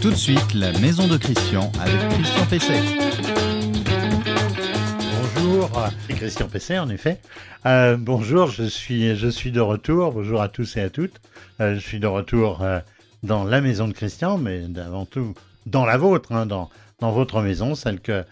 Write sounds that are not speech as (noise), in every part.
Tout de suite, la maison de Christian avec Christian Pesset. Bonjour, Christian Pesset en effet. Euh, bonjour, je suis, je suis de retour. Bonjour à tous et à toutes. Euh, je suis de retour euh, dans la maison de Christian, mais avant tout dans la vôtre, hein, dans, dans votre maison, celle que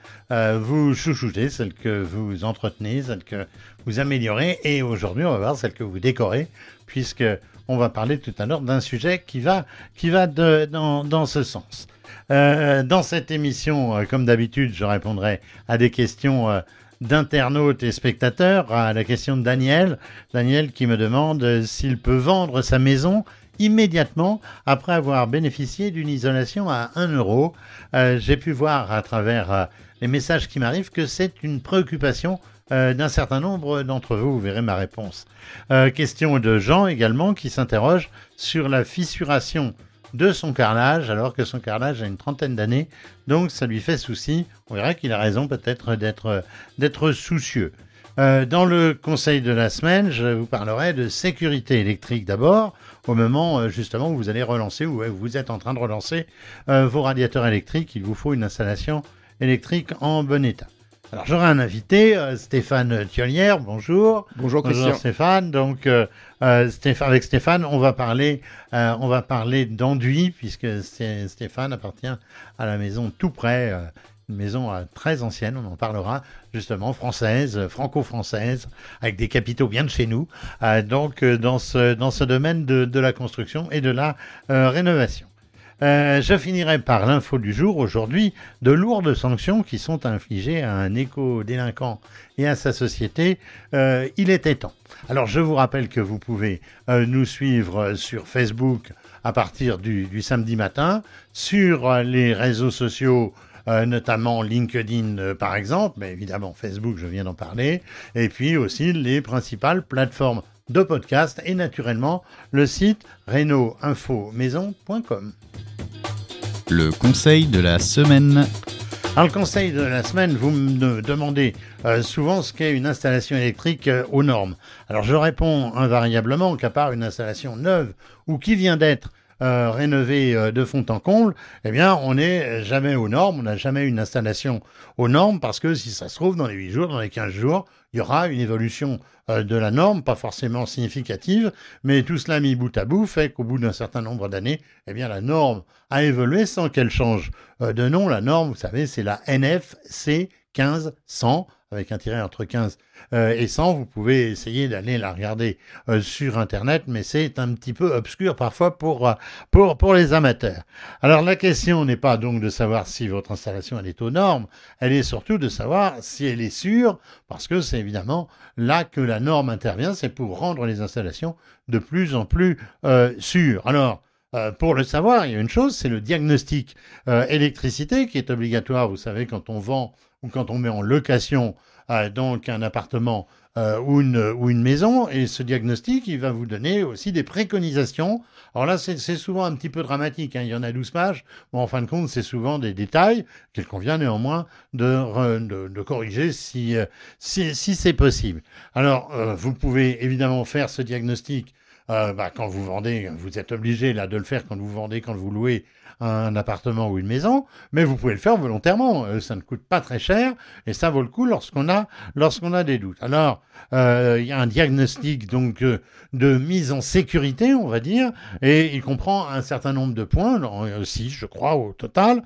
vous chouchoutez, celle que vous entretenez, celle que vous améliorez. Et aujourd'hui, on va voir celle que vous décorez, puisque on va parler tout à l'heure d'un sujet qui va, qui va dans, dans ce sens. Euh, dans cette émission, euh, comme d'habitude, je répondrai à des questions euh, d'internautes et spectateurs, à la question de Daniel. Daniel qui me demande s'il peut vendre sa maison immédiatement après avoir bénéficié d'une isolation à 1 euro. J'ai pu voir à travers les messages qui m'arrivent que c'est une préoccupation euh, d'un certain nombre d'entre vous. Vous verrez ma réponse. Euh, question de Jean également qui s'interroge sur la fissuration de son carrelage alors que son carrelage a une trentaine d'années. Donc ça lui fait souci. On verra qu'il a raison peut-être d'être, soucieux. Euh, dans le conseil de la semaine, je vous parlerai de sécurité électrique d'abord, au moment justement où vous allez relancer, ou vous êtes en train de relancer vos radiateurs électriques. Il vous faut une installation électrique en bon état. Alors j'aurai un invité, euh, Stéphane Thiolière, bonjour. Bonjour Christian. Bonjour Stéphane. Donc euh, euh, avec Stéphane, on va parler, on va parler d'enduit puisque Stéphane appartient à la maison tout près, une maison très ancienne. On en parlera justement française, franco-française, avec des capitaux bien de chez nous. donc dans ce dans ce domaine de, de la construction et de la rénovation. Euh, je finirai par l'info du jour. Aujourd'hui, de lourdes sanctions qui sont infligées à un éco-délinquant et à sa société. Euh, il était temps. Alors, je vous rappelle que vous pouvez euh, nous suivre sur Facebook à partir du, samedi matin, sur les réseaux sociaux. notamment LinkedIn par exemple, mais évidemment Facebook, je viens d'en parler, et puis aussi les principales plateformes de podcast et naturellement le site reno-info-maison.com. Le conseil de la semaine. Alors, le conseil de la semaine, vous me demandez euh, souvent ce qu'est une installation électrique euh, aux normes. Alors je réponds invariablement qu'à part une installation neuve ou qui vient d'être euh, rénové euh, de fond en comble, eh bien, on n'est jamais aux normes, on n'a jamais une installation aux normes, parce que si ça se trouve, dans les 8 jours, dans les 15 jours, il y aura une évolution euh, de la norme, pas forcément significative, mais tout cela mis bout à bout fait qu'au bout d'un certain nombre d'années, eh bien, la norme a évolué sans qu'elle change de nom. La norme, vous savez, c'est la NFC 1500 avec un tiret entre 15 euh, et 100. Vous pouvez essayer d'aller la regarder euh, sur Internet, mais c'est un petit peu obscur parfois pour, euh, pour, pour les amateurs. Alors la question n'est pas donc de savoir si votre installation elle est aux normes, elle est surtout de savoir si elle est sûre, parce que c'est évidemment là que la norme intervient, c'est pour rendre les installations de plus en plus sûres. Alors, pour le savoir, il y a une chose, c'est le diagnostic électricité qui est obligatoire, vous savez, quand on vend ou quand on met en location euh, donc un appartement euh, ou, une, ou une maison, et ce diagnostic, il va vous donner aussi des préconisations. Alors là, c'est souvent un petit peu dramatique, hein. il y en a 12 pages, mais en fin de compte, c'est souvent des détails qu'il convient néanmoins de, de, corriger si, euh, si, si c'est possible. Alors, vous pouvez évidemment faire ce diagnostic bah, quand vous vendez, vous êtes obligé là de le faire quand vous vendez, quand vous louez un appartement ou une maison, mais vous pouvez le faire volontairement. Euh, ça ne coûte pas très cher et ça vaut le coup lorsqu'on a, lorsqu'on a des doutes. Alors, euh, il y a un diagnostic donc euh, de mise en sécurité, on va dire, et il comprend un certain nombre de points, aussi, je crois, au total.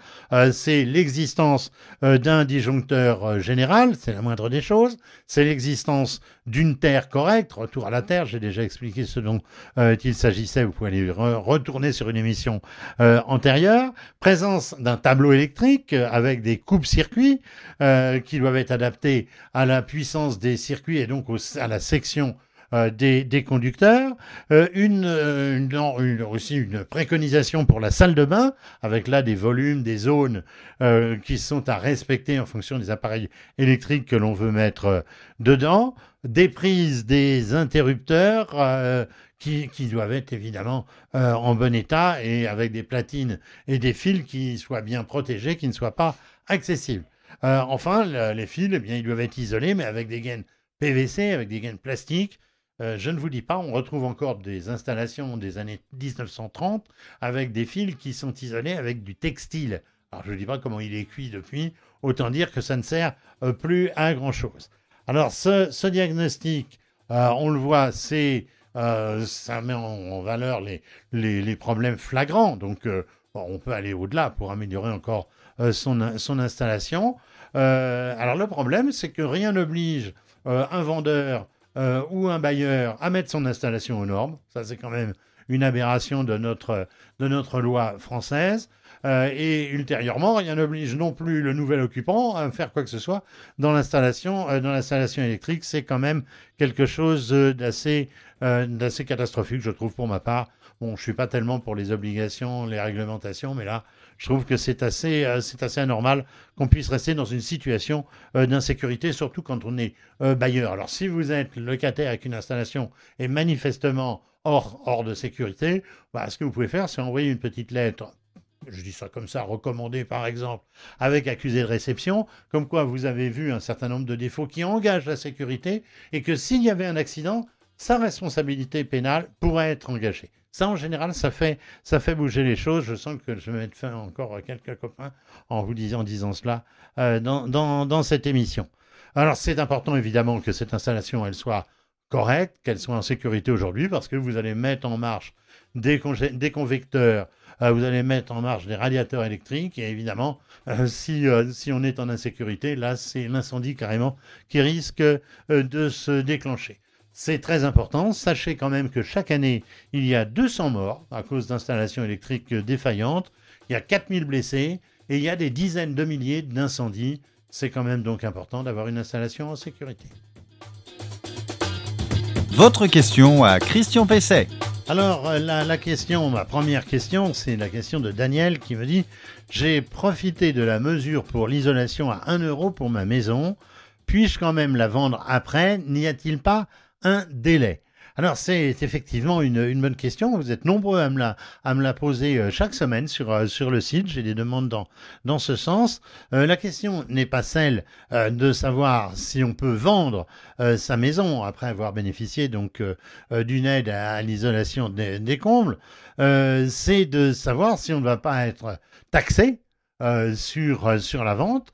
c'est l'existence d'un disjoncteur général, c'est la moindre des choses. C'est l'existence d'une terre correcte, retour à la terre, j'ai déjà expliqué ce dont il s'agissait, vous pouvez aller retourner sur une émission antérieure présence d'un tableau électrique euh, avec des coupes-circuits euh, qui doivent être adaptés à la puissance des circuits et donc à la section euh, des, conducteurs, une, aussi une préconisation pour la salle de bain, avec là des volumes, des zones qui sont à respecter en fonction des appareils électriques que l'on veut mettre dedans, des prises des interrupteurs qui, doivent être évidemment euh, en bon état et avec des platines et des fils qui soient bien protégés, qui ne soient pas accessibles. Euh, enfin, les fils, eh bien, ils doivent être isolés, mais avec des gaines PVC, avec des gaines plastiques. Je ne vous dis pas, on retrouve encore des installations des années 1930 avec des fils qui sont isolés avec du textile. Alors je ne dis pas comment il est cuit depuis, autant dire que ça ne sert plus à grand-chose. Alors ce, diagnostic, on le voit, c'est ça met en, valeur les, problèmes flagrants. Donc on peut aller au-delà pour améliorer encore son, installation. Euh, alors le problème, c'est que rien n'oblige euh, un vendeur euh, ou un bailleur à mettre son installation aux normes. Ça, c'est quand même une aberration de notre, de notre loi française. et ultérieurement, rien n'oblige non plus le nouvel occupant à faire quoi que ce soit dans l'installation, l'installation électrique. C'est quand même quelque chose d'assez, d'assez catastrophique, je trouve, pour ma part. Bon, je suis pas tellement pour les obligations, les réglementations, mais là, je trouve que c'est assez, euh, c'est assez anormal qu'on puisse rester dans une situation euh, d'insécurité, surtout quand on est euh, bailleur. Alors, si vous êtes locataire avec une installation et manifestement hors, hors de sécurité, bah, ce que vous pouvez faire, c'est envoyer une petite lettre je dis ça comme ça, recommandé par exemple, avec accusé de réception, comme quoi vous avez vu un certain nombre de défauts qui engagent la sécurité et que s'il y avait un accident, sa responsabilité pénale pourrait être engagée. Ça, en général, ça fait, bouger les choses. Je sens que je vais mettre fin encore à quelques copains en vous disant, disant cela euh, dans, cette émission. Alors, c'est important, évidemment, que cette installation, soit correcte, qu'elle soit en sécurité aujourd'hui, parce que vous allez mettre en marche des, convecteurs, euh, vous allez mettre en marche des radiateurs électriques, et évidemment, euh, si on est en insécurité, là, c'est l'incendie carrément qui risque de se déclencher. C'est très important. Sachez quand même que chaque année, il y a 200 morts à cause d'installations électriques défaillantes. Il y a 4000 blessés et il y a des dizaines de milliers d'incendies. C'est quand même donc important d'avoir une installation en sécurité. Votre question à Christian Pesset. Alors, euh, la, la, question, ma première question, c'est la question de Daniel qui me dit J'ai profité de la mesure pour l'isolation à 1 euro pour ma maison. Puis-je quand même la vendre après? N'y a-t-il pas un délai alors c'est effectivement une, bonne question. Vous êtes nombreux à me la, à me la poser euh, chaque semaine sur, euh, sur le site. J'ai des demandes dans, dans ce sens. Euh, la question n'est pas celle de savoir si on peut vendre sa maison après avoir bénéficié donc d'une aide à, l'isolation des, combles. c'est de savoir si on ne va pas être taxé sur, sur la vente.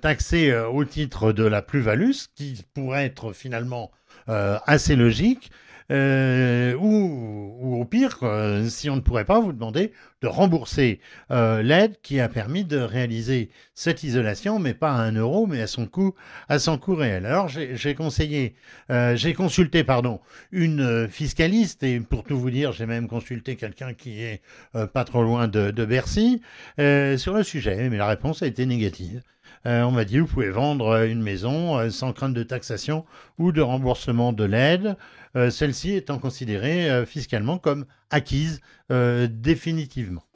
taxé au titre de la plus-value, ce qui pourrait être finalement assez logique. Euh, ou, au pire, euh, si on ne pourrait pas vous demander de rembourser l'aide qui a permis de réaliser cette isolation, mais pas à un euro, mais à son coût, à son coût réel. Alors j'ai conseillé, j'ai consulté pardon une fiscaliste et pour tout vous dire, j'ai même consulté quelqu'un qui est pas trop loin de, de Bercy sur le sujet, mais la réponse a été négative. Euh, on m'a dit, vous pouvez vendre euh, une maison euh, sans crainte de taxation ou de remboursement de l'aide, celle-ci étant considérée fiscalement comme acquise définitivement.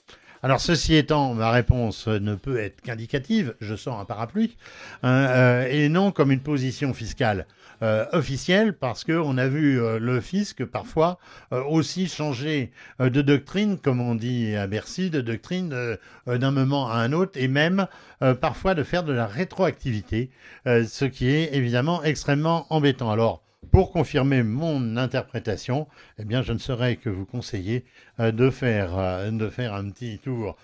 Alors, ceci étant, ma réponse ne peut être qu'indicative, je sors un parapluie, hein, et non comme une position fiscale euh, officielle parce qu'on a vu euh, le fisc parfois euh, aussi changer de doctrine, comme on dit à Bercy, de doctrine d'un moment à un autre et même parfois de faire de la rétroactivité, ce qui est évidemment extrêmement embêtant. Alors, pour confirmer mon interprétation, eh bien, je ne saurais que vous conseiller de, faire, de faire un petit tour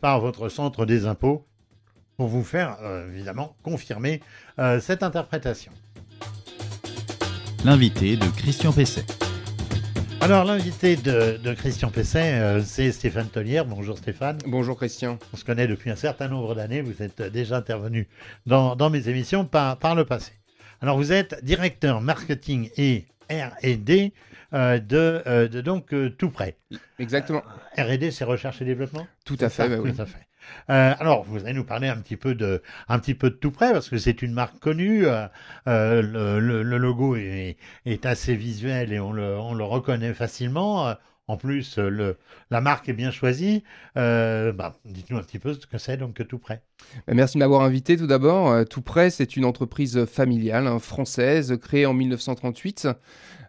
par votre centre des impôts pour vous faire, évidemment, confirmer cette interprétation l'invité de Christian Pesset. Alors, l'invité de, Christian Pesset, euh, c'est Stéphane Tollière. Bonjour Stéphane. Bonjour Christian. On se connaît depuis un certain nombre d'années. Vous êtes déjà intervenu dans, mes émissions par, par, le passé. Alors, vous êtes directeur marketing et R&D euh, de, euh, de, donc tout près. Exactement. R&D, c'est recherche et développement Tout à fait, bah oui. Tout à fait. Euh, alors, vous allez nous parler un petit peu de, un petit peu de tout près, parce que c'est une marque connue. Euh, euh, le, logo est, assez visuel et on le, on le reconnaît facilement. En plus, le, la marque est bien choisie. Bah, dites-nous un petit peu ce que c'est donc Tout Prêt. Bah, merci de m'avoir invité tout d'abord. Tout Prêt, c'est une entreprise familiale hein, française créée en 1938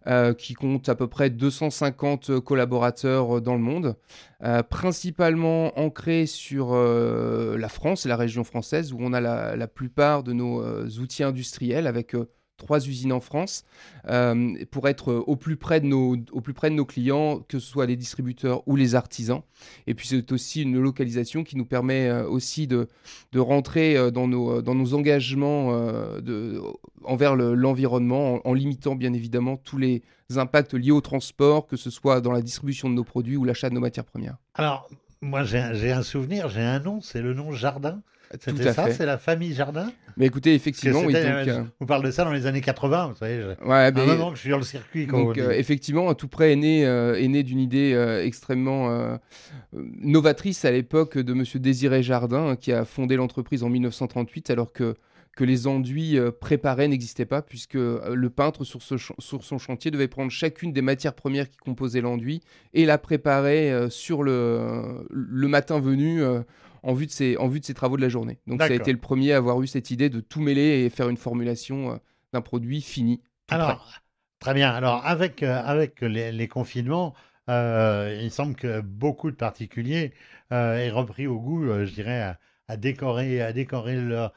euh, qui compte à peu près 250 collaborateurs euh, dans le monde, euh, principalement ancrés sur la France la région française, où on a la, plupart de nos outils industriels avec trois usines en France euh, pour être au plus, près de nos, au plus près de nos clients, que ce soit les distributeurs ou les artisans. Et puis c'est aussi une localisation qui nous permet euh, aussi de, de rentrer euh, dans nos, dans nos engagements de, envers l'environnement en, limitant bien évidemment tous les impacts liés au transport, que ce soit dans la distribution de nos produits ou l'achat de nos matières premières. Alors, moi j'ai un souvenir, j'ai un nom, c'est le nom Jardin. C'était ça, c'est la famille Jardin Mais écoutez, effectivement, oui, donc, euh, on parle de ça dans les années 80, vous savez. Ouais, mais, un moment que je suis dans le circuit. Donc, euh, effectivement, tout près est né, euh, est né d'une idée extrêmement novatrice à l'époque de Monsieur Désiré Jardin, qui a fondé l'entreprise en 1938, alors que que les enduits préparés n'existaient pas, puisque le peintre sur, ce sur, son chantier devait prendre chacune des matières premières qui composaient l'enduit et la préparer sur le, le matin venu en vue de ses, en vue de ses travaux de la journée. Donc ça a été le premier à avoir eu cette idée de tout mêler et faire une formulation euh, d'un produit fini. Alors, très bien. Alors avec, euh, avec les, confinements, euh, il semble que beaucoup de particuliers aient repris au goût, je dirais, à décorer, à décorer leur,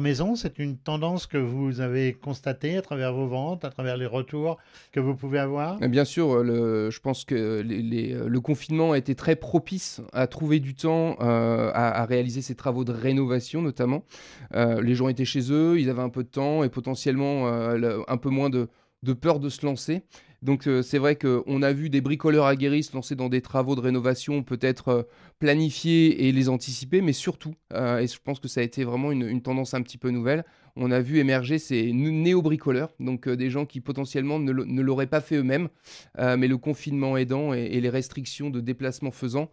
maison. C'est une tendance que vous avez constatée à travers vos ventes, à travers les retours que vous pouvez avoir? Bien sûr, je pense que le confinement a été très propice à trouver du temps euh, à, réaliser ces travaux de rénovation notamment. Euh, les gens étaient chez eux, ils avaient un peu de temps et potentiellement euh, un peu moins de, de peur de se lancer. Donc euh, c'est vrai qu'on a vu des bricoleurs aguerris se lancer dans des travaux de rénovation, peut-être euh, planifier et les anticiper, mais surtout, euh, et je pense que ça a été vraiment une, tendance un petit peu nouvelle, on a vu émerger ces néo-bricoleurs, donc des gens qui potentiellement ne, l'auraient pas fait eux-mêmes, mais le confinement aidant et, les restrictions de déplacement faisant,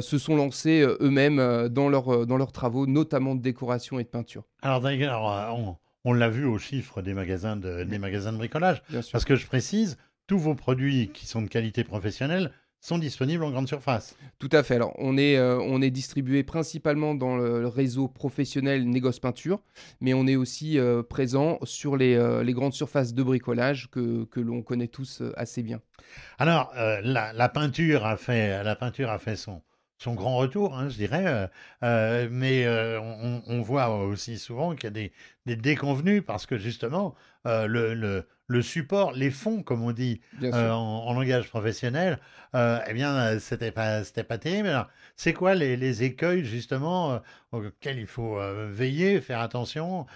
se sont lancés eux-mêmes dans, dans leurs travaux, notamment de décoration et de peinture. Alors d'ailleurs, on, l'a vu aux chiffres des magasins de, des magasins de bricolage, parce que je précise, tous vos produits qui sont de qualité professionnelle sont disponibles en grande surface. Tout à fait. Alors, on est, euh, on est distribué principalement dans le, réseau professionnel Négoce Peinture, mais on est aussi euh, présent sur les, euh, les, grandes surfaces de bricolage que, que l'on connaît tous assez bien. Alors, la, la, peinture a fait, la peinture a fait son, son grand retour, hein, je dirais. mais on, on, voit aussi souvent qu'il y a des, déconvenus parce que justement, le, le support, les fonds, comme on dit euh, en, langage professionnel, euh, eh bien, c'était pas, c'était pas terrible. c'est quoi les, écueils justement euh, auxquels il faut veiller, faire attention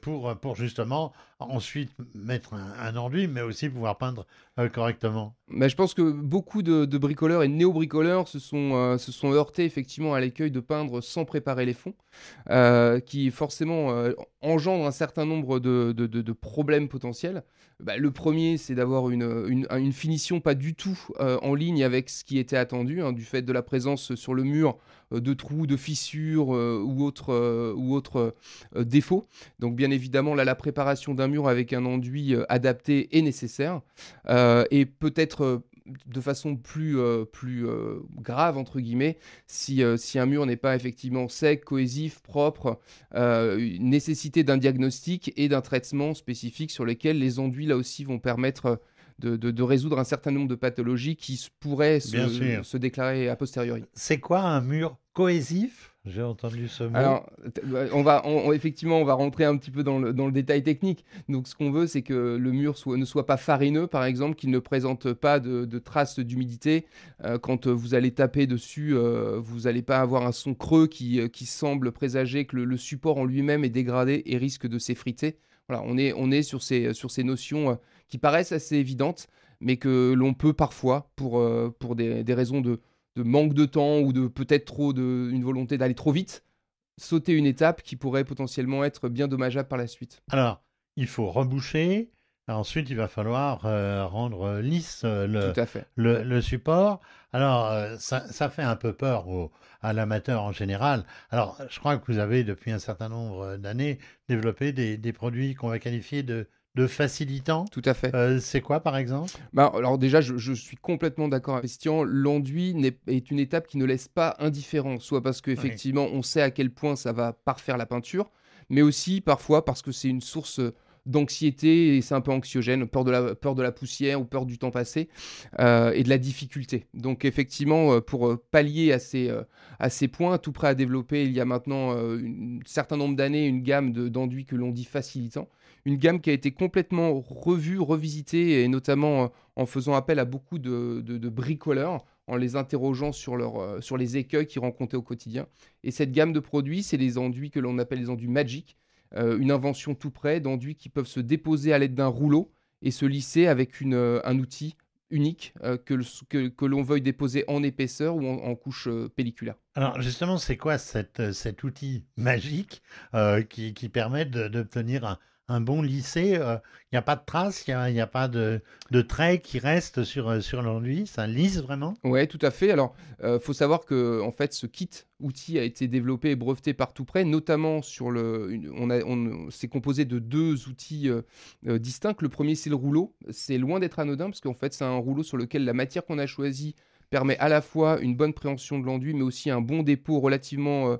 pour, pour justement ensuite mettre un, enduit, mais aussi pouvoir peindre correctement? Mais Je pense que beaucoup de, bricoleurs et néo-bricoleurs se sont, se sont heurtés effectivement à l'écueil de peindre sans préparer les fonds, qui forcément engendre un certain nombre de, de problèmes potentiels. Bah, le premier, c'est d'avoir une, une, finition pas du tout euh, en ligne avec ce qui était attendu, hein, du fait de la présence sur le mur euh, de trous, de fissures euh, ou autres défauts. Donc bien évidemment, là, la préparation d'un mur avec un enduit adapté est nécessaire. et peut-être de façon plus, euh, euh, grave, entre guillemets, si, euh, si un mur n'est pas effectivement sec, cohésif, propre, nécessité d'un diagnostic et d'un traitement spécifique sur lesquels les enduits, là aussi, vont permettre de, de, résoudre un certain nombre de pathologies qui pourraient se, se déclarer a posteriori. C'est quoi un mur cohésif? J'ai entendu ce mot. Alors, bah, on va, effectivement, on va rentrer un petit peu dans le, dans le détail technique. Donc, ce qu'on veut, c'est que le mur soit, ne soit pas farineux, par exemple, qu'il ne présente pas de, de traces d'humidité. Euh, quand vous allez taper dessus, euh, vous n'allez pas avoir un son creux qui, euh, qui semble présager que le, support en lui-même est dégradé et risque de s'effriter. Voilà, on est, on est sur, ces, sur ces notions qui paraissent assez évidentes, mais que l'on peut parfois, pour, pour des, des raisons de de manque de temps ou de peut-être trop de une volonté d'aller trop vite, sauter une étape qui pourrait potentiellement être bien dommageable par la suite. Alors, il faut reboucher. Ensuite, il va falloir euh, rendre lisse euh, le, le, support. Alors, euh, ça, fait un peu peur à l'amateur en général. Alors, je crois que vous avez, depuis un certain nombre d'années, développé des produits qu'on va qualifier de de facilitant. Tout à fait. Euh, c'est quoi, par exemple? Bah, Alors déjà, je, suis complètement d'accord avec Christian. L'enduit est, une étape qui ne laisse pas indifférent, soit parce qu'effectivement, on sait à quel point ça va parfaire la peinture, mais aussi parfois parce que c'est une source d'anxiété et c'est un peu anxiogène, peur de, la, peur de la poussière ou peur du temps passé euh, et de la difficulté. Donc effectivement, euh, pour pallier à ces, à ces points, tout prêt à développer il y a maintenant un certain nombre d'années une gamme d'enduits que l'on dit facilitant une gamme qui a été complètement revue, revisitée, et notamment en faisant appel à beaucoup de, bricoleurs, en les interrogeant sur, leur, sur les écueils qu'ils rencontraient au quotidien. Et cette gamme de produits, c'est les enduits que l'on appelle les enduits Magic, une invention tout près d'enduits qui peuvent se déposer à l'aide d'un rouleau et se lisser avec une, un outil unique euh, que, que, l'on veuille déposer en épaisseur ou en, couche euh, pelliculaire. Alors justement, c'est quoi euh, cet outil magique qui, qui, permet d'obtenir un, un bon lycée, il euh, n'y a pas de traces, il n'y a, pas de, de traits qui restent sur, euh, sur l'enduit, ça lisse vraiment? Oui, tout à fait. Alors, il euh, faut savoir que en fait, ce kit outil a été développé et breveté par tout près, notamment sur le. On, a, on c'est composé de deux outils distincts. Le premier, c'est le rouleau. C'est loin d'être anodin, parce qu'en fait, c'est un rouleau sur lequel la matière qu'on a choisie permet à la fois une bonne préhension de l'enduit, mais aussi un bon dépôt relativement euh,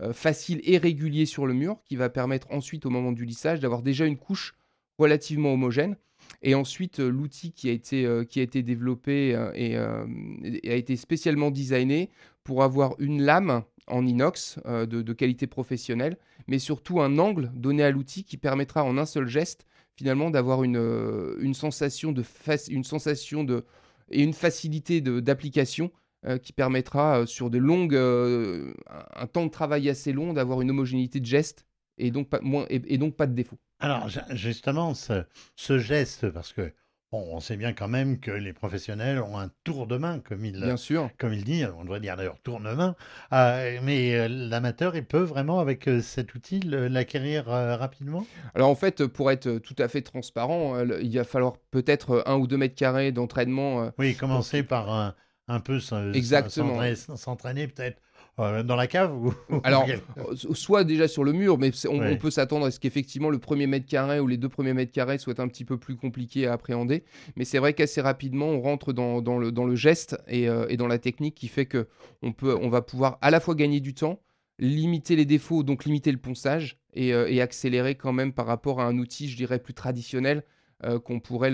euh, facile et régulier sur le mur, qui va permettre ensuite, au moment du lissage, d'avoir déjà une couche relativement homogène. Et ensuite, euh, l'outil qui, a été, qui a été développé et, a été spécialement designé pour avoir une lame en inox de, qualité professionnelle, mais surtout un angle donné à l'outil qui permettra en un seul geste finalement d'avoir une, une sensation de, une sensation de, et une facilité d'application euh, qui permettra euh, sur de longues, euh, un temps de travail assez long d'avoir une homogénéité de geste et donc pas, moins, et, donc pas de défaut. Alors justement, ce, ce geste, parce que on sait bien quand même que les professionnels ont un tour de main, comme il, bien sûr. Comme il dit, on devrait dire d'ailleurs tour de main, euh, mais euh, l'amateur, il peut vraiment, avec euh, cet outil, l'acquérir rapidement? Alors en fait, pour être tout à fait transparent, il va falloir peut-être un ou deux mètres carrés d'entraînement. oui, commencer par un, un peu s'entraîner peut-être euh, dans la cave ou... (laughs) Alors, euh, soit déjà sur le mur, mais on, peut s'attendre à ce qu'effectivement le premier mètre carré ou les deux premiers mètres carrés soient un petit peu plus compliqués à appréhender. Mais c'est vrai qu'assez rapidement, on rentre dans, dans, le, dans le, geste et, euh, et, dans la technique qui fait que on, peut, on va pouvoir à la fois gagner du temps, limiter les défauts, donc limiter le ponçage et, et accélérer quand même par rapport à un outil, je dirais, plus traditionnel euh, qu'on pourrait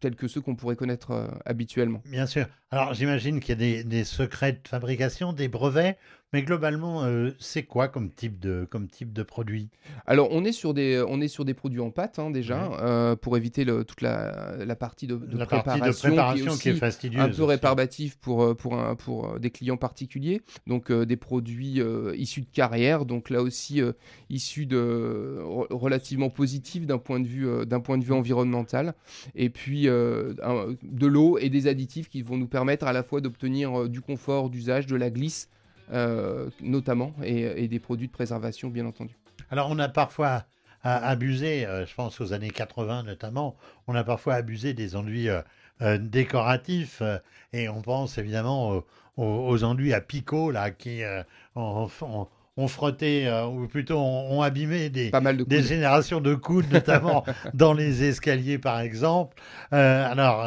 tels que ceux qu'on pourrait connaître euh, habituellement. Bien sûr. Alors j'imagine qu'il y a des, secrets de fabrication, des brevets, mais globalement, euh, c'est quoi comme type de comme type de produit? Alors on est sur des on est sur des produits en pâte hein, déjà pour éviter le, toute la, la, partie de, préparation, qui est, fastidieuse, un peu réparbative pour pour un, pour des clients particuliers. Donc des produits issus de carrière, donc là aussi issus de relativement positifs d'un point de vue d'un point de vue environnemental, et puis euh, de l'eau et des additifs qui vont nous permettre à la fois d'obtenir euh, du confort d'usage, de la glisse euh, notamment, et, des produits de préservation bien entendu. Alors on a parfois abusé, je pense aux années 80 notamment, on a parfois abusé des enduits décoratifs et on pense évidemment aux, enduits à picot là qui ont ont frotté, euh, ou plutôt ont, abîmé des, des générations de coudes, notamment (laughs) dans les escaliers par exemple. Euh, alors,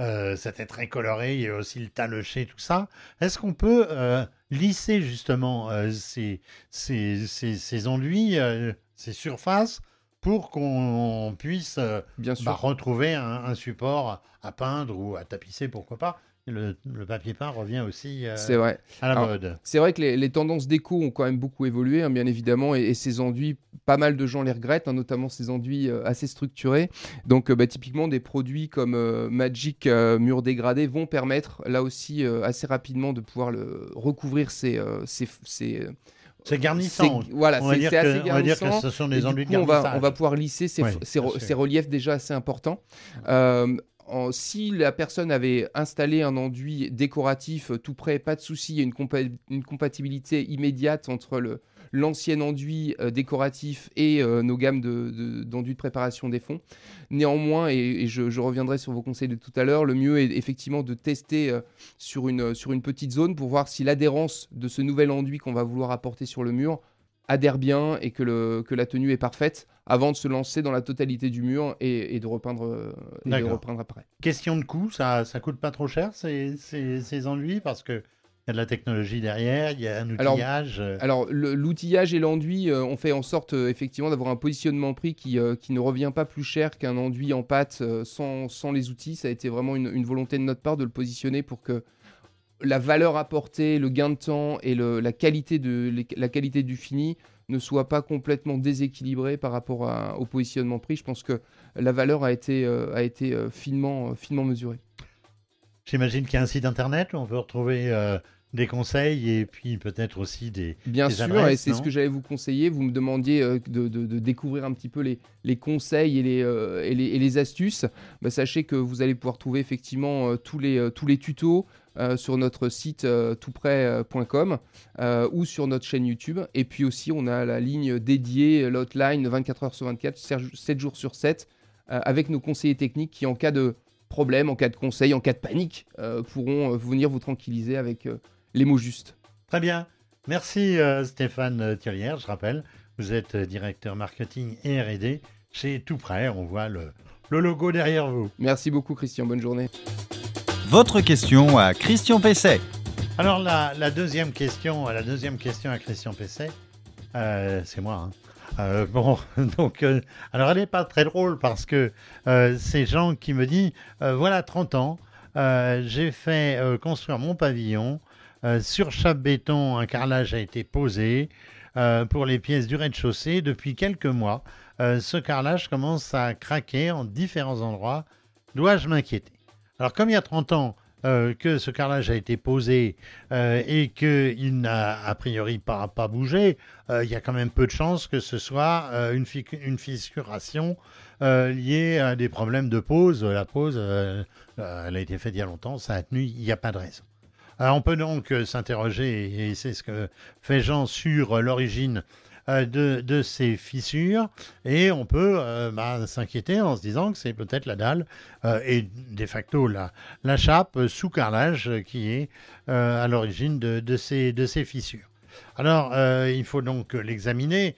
euh, c'était très coloré, il y a aussi le talocher, tout ça. Est-ce qu'on peut lisser justement ces, ces, ces, enduits, ces surfaces pour qu'on puisse Bien sûr. Bah, retrouver un, un, support à peindre ou à tapisser, pourquoi pas le, papier peint revient aussi euh, vrai. à la mode. C'est vrai que les, tendances déco ont quand même beaucoup évolué, hein, bien évidemment, et, ces enduits, pas mal de gens les regrettent, hein, notamment ces enduits euh, assez structurés. Donc, euh, bah, typiquement, des produits comme Magic Mur Dégradé vont permettre, là aussi, assez rapidement de pouvoir le, recouvrir ces, ces, c'est garnissant. Voilà, c'est assez garnissant. On va dire que ce sont des enduits de on va, on va pouvoir lisser ces, ces, reliefs déjà assez importants. Euh, si la personne avait installé un enduit décoratif euh, tout près, pas de souci, il y a une, compatibilité immédiate entre l'ancien enduit euh, décoratif et euh, nos gammes d'enduits de, préparation des fonds. Néanmoins, et, je, reviendrai sur vos conseils de tout à l'heure, le mieux est effectivement de tester sur, sur une petite zone pour voir si l'adhérence de ce nouvel enduit qu'on va vouloir apporter sur le mur adhère bien et que, le, que la tenue est parfaite avant de se lancer dans la totalité du mur et, de, repeindre, et de reprendre après. Question de coût, ça, ça coûte pas trop cher ces, ces, ces enduits parce que il y a de la technologie derrière, il y a un outillage. Alors, l'outillage et l'enduit, euh, on fait en sorte euh, effectivement d'avoir un positionnement prix qui, euh, qui ne revient pas plus cher qu'un enduit en pâte sans, sans, les outils. Ça a été vraiment une, une, volonté de notre part de le positionner pour que la valeur apportée, le gain de temps et la, qualité de, la qualité du fini ne soit pas complètement déséquilibré par rapport au positionnement prix. Je pense que la valeur a été, a été finement, finement mesurée. J'imagine qu'il y a un site internet où on peut retrouver des conseils et puis peut-être aussi des Bien sûr, et c'est ce que j'allais vous conseiller. Vous me demandiez euh, de, découvrir un petit peu les, les conseils et les, euh, et les, astuces. Bah, sachez que vous allez pouvoir trouver effectivement euh, tous, les, tous les tutos sur notre site toutprès.com ou sur notre chaîne YouTube. Et puis aussi, on a la ligne dédiée, l'hotline 24 heures sur 24, 7 jours sur 7, avec nos conseillers techniques qui, en cas de problème, en cas de conseil, en cas de panique, pourront venir vous tranquilliser avec les mots justes. Très bien. Merci euh, Stéphane Thierrière, je rappelle. Vous êtes euh, directeur marketing et RD chez Tout Prêt. On voit le, logo derrière vous. Merci beaucoup Christian, bonne journée. Votre question à Christian Pesset. Alors la, deuxième question, la deuxième question à Christian Pesset, euh, c'est moi. Hein. bon, (laughs) donc, alors elle n'est pas très drôle parce que c'est Jean qui me dit, voilà 30 ans, j'ai fait construire mon pavillon euh, sur chape béton, un carrelage a été posé euh, pour les pièces du rez-de-chaussée. Depuis quelques mois, euh, ce carrelage commence à craquer en différents endroits. Dois-je m'inquiéter? Alors, comme il y a 30 ans que ce carrelage a été posé et qu'il n'a a priori pas, pas bougé, il y a quand même peu de chances que ce soit une, une, fissuration liée à des problèmes de pose. La pose, elle a été faite il y a longtemps, ça a tenu, il n'y a pas de raison. Euh, on peut donc euh, s'interroger, et c'est ce que fait Jean, sur euh, l'origine de, ces fissures et on peut bah, s'inquiéter en se disant que c'est peut-être la dalle et de facto la, la chape sous carrelage qui est à l'origine de, ces, de ces fissures. Alors, il faut donc l'examiner.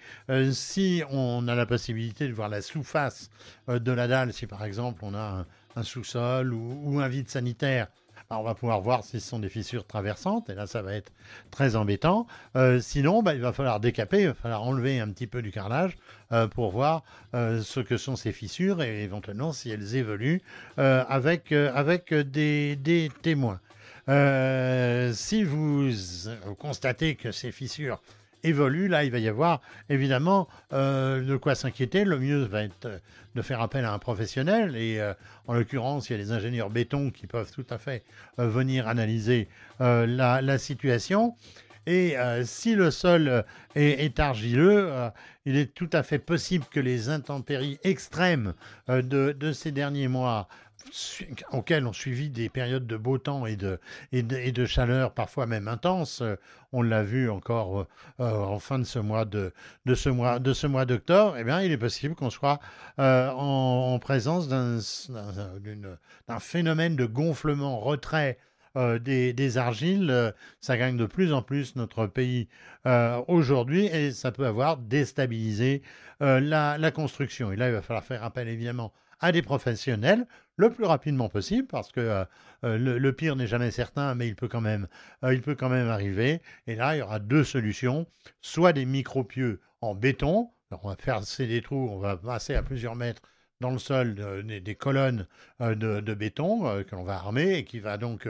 si on a la possibilité de voir la sous-face de la dalle, si par exemple on a un, sous-sol ou, un vide sanitaire, on va pouvoir voir si ce sont des fissures traversantes, et là, ça va être très embêtant. Euh, sinon, bah, il va falloir décaper, il va falloir enlever un petit peu du carrelage euh, pour voir euh, ce que sont ces fissures et éventuellement si elles évoluent avec, des, des témoins. si vous constatez que ces fissures évolue, là, il va y avoir évidemment euh, de quoi s'inquiéter. Le mieux va être euh, de faire appel à un professionnel. Et euh, en l'occurrence, il y a des ingénieurs béton qui peuvent tout à fait venir analyser la, situation. Et si le sol est, argileux, il est tout à fait possible que les intempéries extrêmes de, ces derniers mois auxquels ont suivi des périodes de beau temps et de, et de, chaleur parfois même intenses. On l'a vu encore euh, en fin de ce mois de, de ce mois de ce mois d'octobre. Eh bien, il est possible qu'on soit euh, en, présence d'un phénomène de gonflement retrait euh, des, argiles. Ça gagne de plus en plus notre pays aujourd'hui et ça peut avoir déstabilisé la, la, construction. Et là, il va falloir faire appel évidemment à des professionnels le plus rapidement possible parce que euh, euh, le, pire n'est jamais certain, mais il peut, quand même, euh, il peut quand même arriver. Et là, il y aura deux solutions soit des micro-pieux en béton. on va faire des trous, on va passer à plusieurs mètres dans le sol des, colonnes de, béton que l'on va armer et qui va donc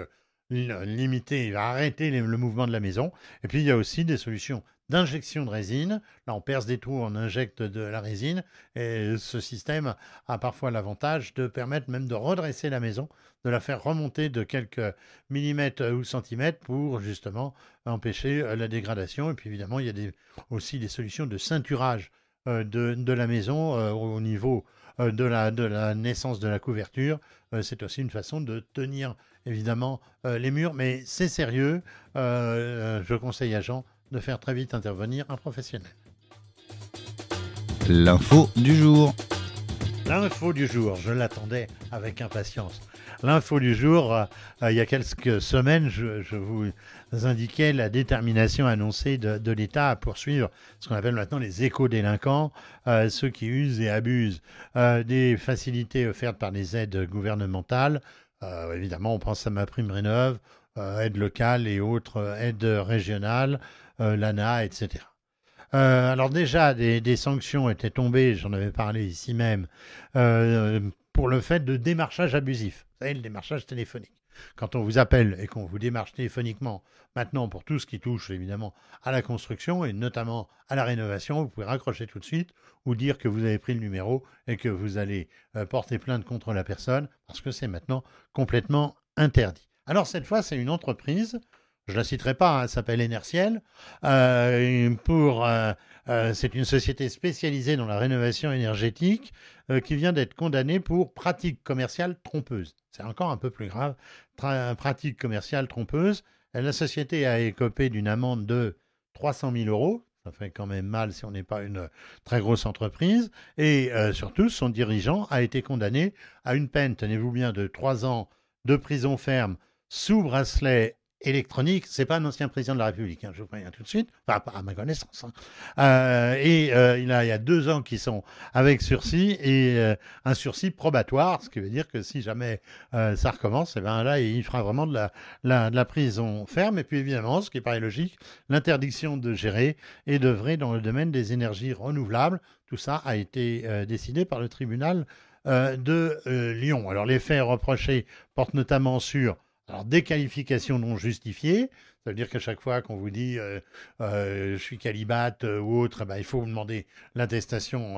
limiter, il va arrêter le mouvement de la maison. Et puis il y a aussi des solutions d'injection de résine. Là, on perce des trous, on injecte de la résine. Et ce système a parfois l'avantage de permettre même de redresser la maison, de la faire remonter de quelques millimètres ou centimètres pour justement empêcher euh, la dégradation. Et puis évidemment, il y a aussi des solutions de ceinturage euh, de, la maison euh, au niveau de la, de la naissance de la couverture. C'est aussi une façon de tenir évidemment les murs, mais c'est sérieux. je conseille à Jean de faire très vite intervenir un professionnel. L'info du jour. L'info du jour, je l'attendais avec impatience. L'info du jour, euh, il y a quelques semaines, je, vous indiquais la détermination annoncée de, l'État à poursuivre ce qu'on appelle maintenant les éco-délinquants, euh, ceux qui usent et abusent euh, des facilités offertes par les aides gouvernementales. évidemment, on pense à ma prime rénov, aide locale et autres aides régionales. Euh, l'ANA, etc. Euh, alors déjà, des, sanctions étaient tombées, j'en avais parlé ici même, euh, pour le fait de démarchage abusif. Vous savez, le démarchage téléphonique. quand on vous appelle et qu'on vous démarche téléphoniquement maintenant pour tout ce qui touche évidemment à la construction et notamment à la rénovation, vous pouvez raccrocher tout de suite ou dire que vous avez pris le numéro et que vous allez porter plainte contre la personne parce que c'est maintenant complètement interdit. Alors cette fois, c'est une entreprise je ne la citerai pas, hein, elle s'appelle Enerciel. Euh, euh, euh, c'est une société spécialisée dans la rénovation énergétique qui vient d'être condamnée pour pratique commerciale trompeuse. C'est encore un peu plus grave, pratique commerciale trompeuse. La société a écopé d'une amende de 300 000 euros. Ça fait quand même mal si on n'est pas une très grosse entreprise. Et surtout, son dirigeant a été condamné à une peine, tenez-vous bien, de 3 ans de prison ferme sous bracelet électronique, c'est pas un ancien président de la République, hein, je vous préviens tout de suite, à ma connaissance. Hein. Euh, et euh, il, a, il y a deux ans qui sont avec sursis et euh, un sursis probatoire, ce qui veut dire que si jamais ça recommence, eh ben là il fera vraiment de la, la, de la prison ferme. Et puis évidemment, ce qui paraît logique, l'interdiction de gérer et d'œuvrer dans le domaine des énergies renouvelables. Tout ça a été décidé par le tribunal de Lyon. Alors les faits reprochés portent notamment sur alors, déqualification non justifiée, ça veut dire qu'à chaque fois qu'on vous dit euh, euh, je suis calibate euh, ou autre, ben, il faut vous demander l'attestation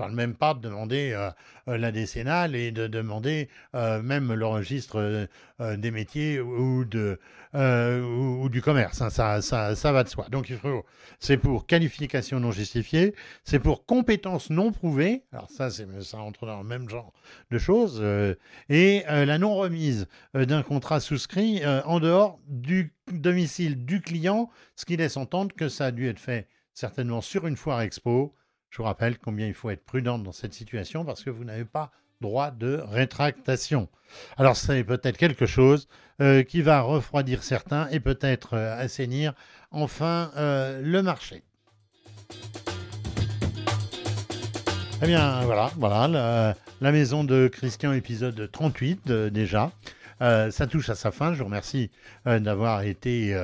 parle même pas de demander euh, euh, la décennale et de demander euh, même le registre des métiers ou, de, ou, du commerce. Hein. ça, ça, ça, va de soi. Donc, il faut, c'est pour qualification non justifiée, c'est pour compétences non prouvées. Alors, ça, c'est, ça entre dans le même genre de choses. et la non-remise d'un contrat souscrit en dehors du domicile du client, ce qui laisse entendre que ça a dû être fait certainement sur une foire expo je vous rappelle combien il faut être prudent dans cette situation parce que vous n'avez pas droit de rétractation. Alors c'est peut-être quelque chose euh, qui va refroidir certains et peut-être euh, assainir enfin euh, le marché. Eh bien voilà, voilà la, maison de Christian épisode 38 déjà. Ça touche à sa fin. Je vous remercie d'avoir été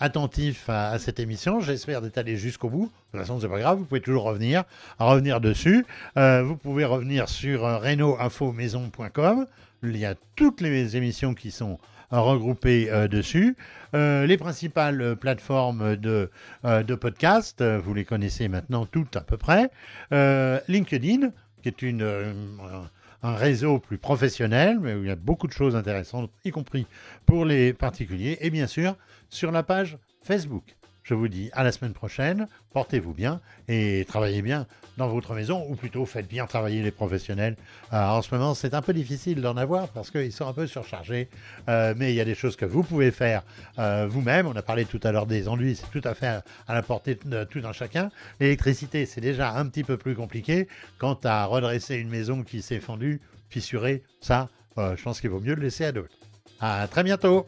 attentif à, cette émission. J'espère d'être allé jusqu'au bout. De toute façon, c'est pas grave, vous pouvez toujours revenir, revenir dessus. Euh, vous pouvez revenir sur euh, reno-info-maison.com. Il y a toutes les émissions qui sont euh, regroupées dessus. les principales plateformes de, de podcast, vous les connaissez maintenant toutes à peu près. LinkedIn, qui est une, un réseau plus professionnel, mais où il y a beaucoup de choses intéressantes, y compris pour les particuliers. Et bien sûr, sur la page Facebook. Je vous dis à la semaine prochaine, portez-vous bien et travaillez bien dans votre maison, ou plutôt faites bien travailler les professionnels. Euh, en ce moment, c'est un peu difficile d'en avoir parce qu'ils sont un peu surchargés, euh, mais il y a des choses que vous pouvez faire euh, vous-même. On a parlé tout à l'heure des enduits, c'est tout à fait à, la portée de tout un chacun. L'électricité, c'est déjà un petit peu plus compliqué. Quant à redresser une maison qui s'est fendue, fissurée, ça, je pense qu'il vaut mieux le laisser à d'autres. À très bientôt